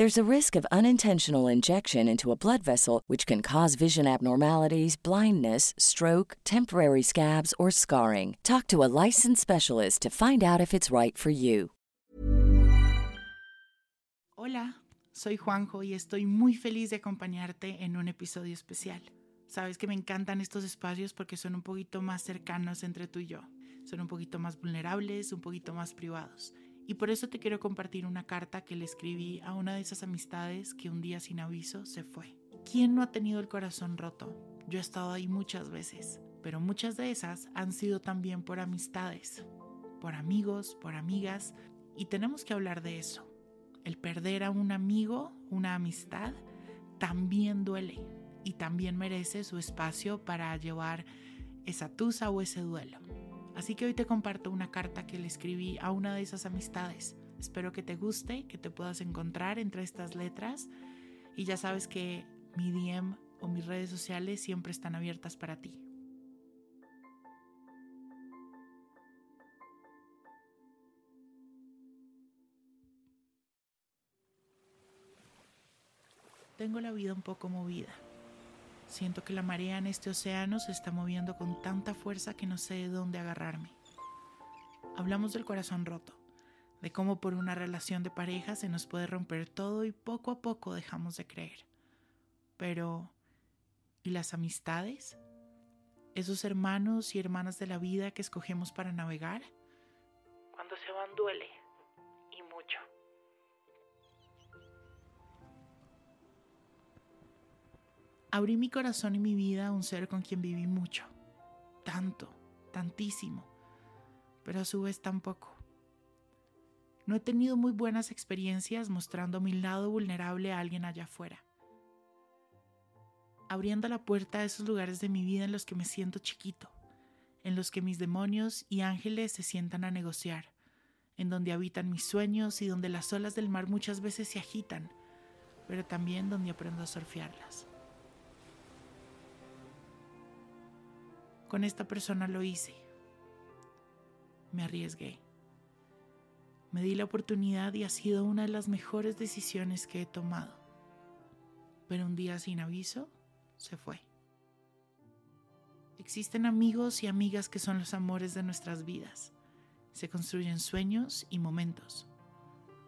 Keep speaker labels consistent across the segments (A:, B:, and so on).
A: There's a risk of unintentional injection into a blood vessel, which can cause vision abnormalities, blindness, stroke, temporary scabs, or scarring. Talk to a licensed specialist to find out if it's right for you.
B: Hola, soy Juanjo y estoy muy feliz de acompañarte en un episodio especial. Sabes que me encantan estos espacios porque son un poquito más cercanos entre tú y yo. Son un poquito más vulnerables, un poquito más privados. Y por eso te quiero compartir una carta que le escribí a una de esas amistades que un día sin aviso se fue. ¿Quién no ha tenido el corazón roto? Yo he estado ahí muchas veces, pero muchas de esas han sido también por amistades, por amigos, por amigas, y tenemos que hablar de eso. El perder a un amigo, una amistad, también duele y también merece su espacio para llevar esa tusa o ese duelo. Así que hoy te comparto una carta que le escribí a una de esas amistades. Espero que te guste, que te puedas encontrar entre estas letras y ya sabes que mi DM o mis redes sociales siempre están abiertas para ti. Tengo la vida un poco movida. Siento que la marea en este océano se está moviendo con tanta fuerza que no sé de dónde agarrarme. Hablamos del corazón roto, de cómo por una relación de pareja se nos puede romper todo y poco a poco dejamos de creer. Pero, ¿y las amistades? ¿Esos hermanos y hermanas de la vida que escogemos para navegar? Cuando se van duele, Abrí mi corazón y mi vida a un ser con quien viví mucho, tanto, tantísimo, pero a su vez tan poco. No he tenido muy buenas experiencias mostrando mi lado vulnerable a alguien allá afuera. Abriendo la puerta a esos lugares de mi vida en los que me siento chiquito, en los que mis demonios y ángeles se sientan a negociar, en donde habitan mis sueños y donde las olas del mar muchas veces se agitan, pero también donde aprendo a surfearlas. Con esta persona lo hice. Me arriesgué. Me di la oportunidad y ha sido una de las mejores decisiones que he tomado. Pero un día sin aviso, se fue. Existen amigos y amigas que son los amores de nuestras vidas. Se construyen sueños y momentos.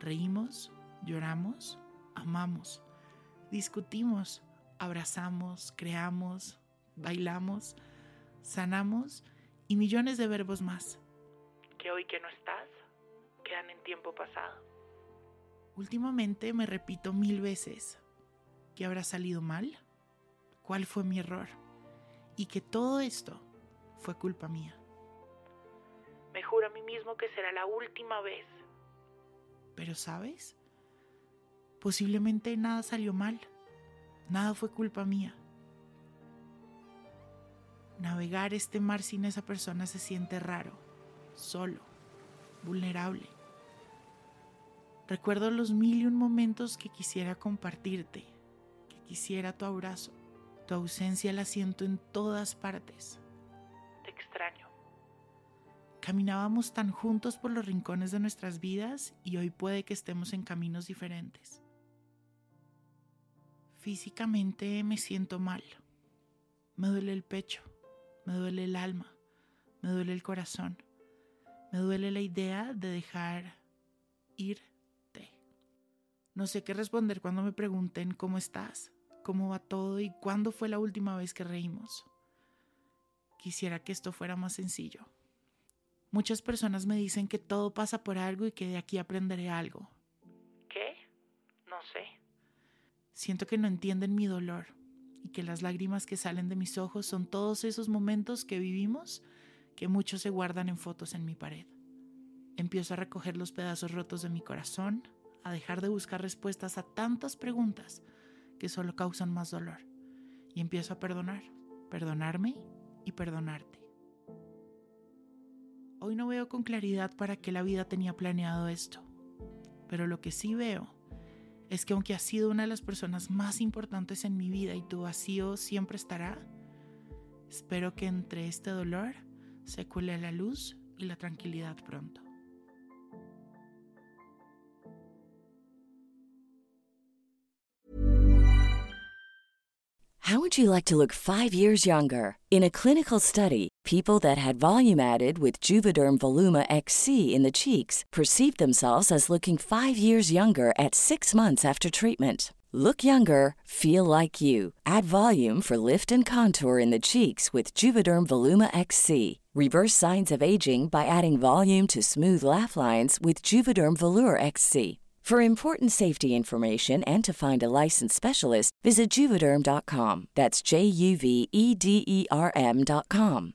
B: Reímos, lloramos, amamos, discutimos, abrazamos, creamos, bailamos sanamos y millones de verbos más. Que hoy que no estás, quedan en tiempo pasado. Últimamente me repito mil veces que habrá salido mal, cuál fue mi error y que todo esto fue culpa mía. Me juro a mí mismo que será la última vez. Pero sabes, posiblemente nada salió mal, nada fue culpa mía. Navegar este mar sin esa persona se siente raro, solo, vulnerable. Recuerdo los mil y un momentos que quisiera compartirte, que quisiera tu abrazo. Tu ausencia la siento en todas partes. Te extraño. Caminábamos tan juntos por los rincones de nuestras vidas y hoy puede que estemos en caminos diferentes. Físicamente me siento mal. Me duele el pecho me duele el alma, me duele el corazón, me duele la idea de dejar irte. No sé qué responder cuando me pregunten cómo estás, cómo va todo y cuándo fue la última vez que reímos. Quisiera que esto fuera más sencillo, Muchas personas me dicen que todo pasa por algo y que de aquí aprenderé algo.
C: ¿Qué? No sé.
B: Siento que no entienden mi dolor y que las lágrimas que salen de mis ojos son todos esos momentos que vivimos que muchos se guardan en fotos en mi pared. Empiezo a recoger los pedazos rotos de mi corazón, a dejar de buscar respuestas a tantas preguntas que solo causan más dolor. Y empiezo a perdonar, perdonarme y perdonarte. Hoy no veo con claridad para qué la vida tenía planeado esto, pero lo que sí veo es que aunque has sido una de las personas más importantes en mi vida y tu vacío siempre estará, espero que entre este dolor se cuele la luz y la tranquilidad pronto.
A: How would you like to look five years younger? In a clinical study, people that had volume added with Juvederm Voluma XC in the cheeks perceived themselves as looking five years younger at six months after treatment. Look younger, feel like you. Add volume for lift and contour in the cheeks with Juvederm Voluma XC. Reverse signs of aging by adding volume to smooth laugh lines with Juvederm Volure XC. For important safety information and to find a licensed specialist, visit juvederm.com. That's J U V E D E R M.com.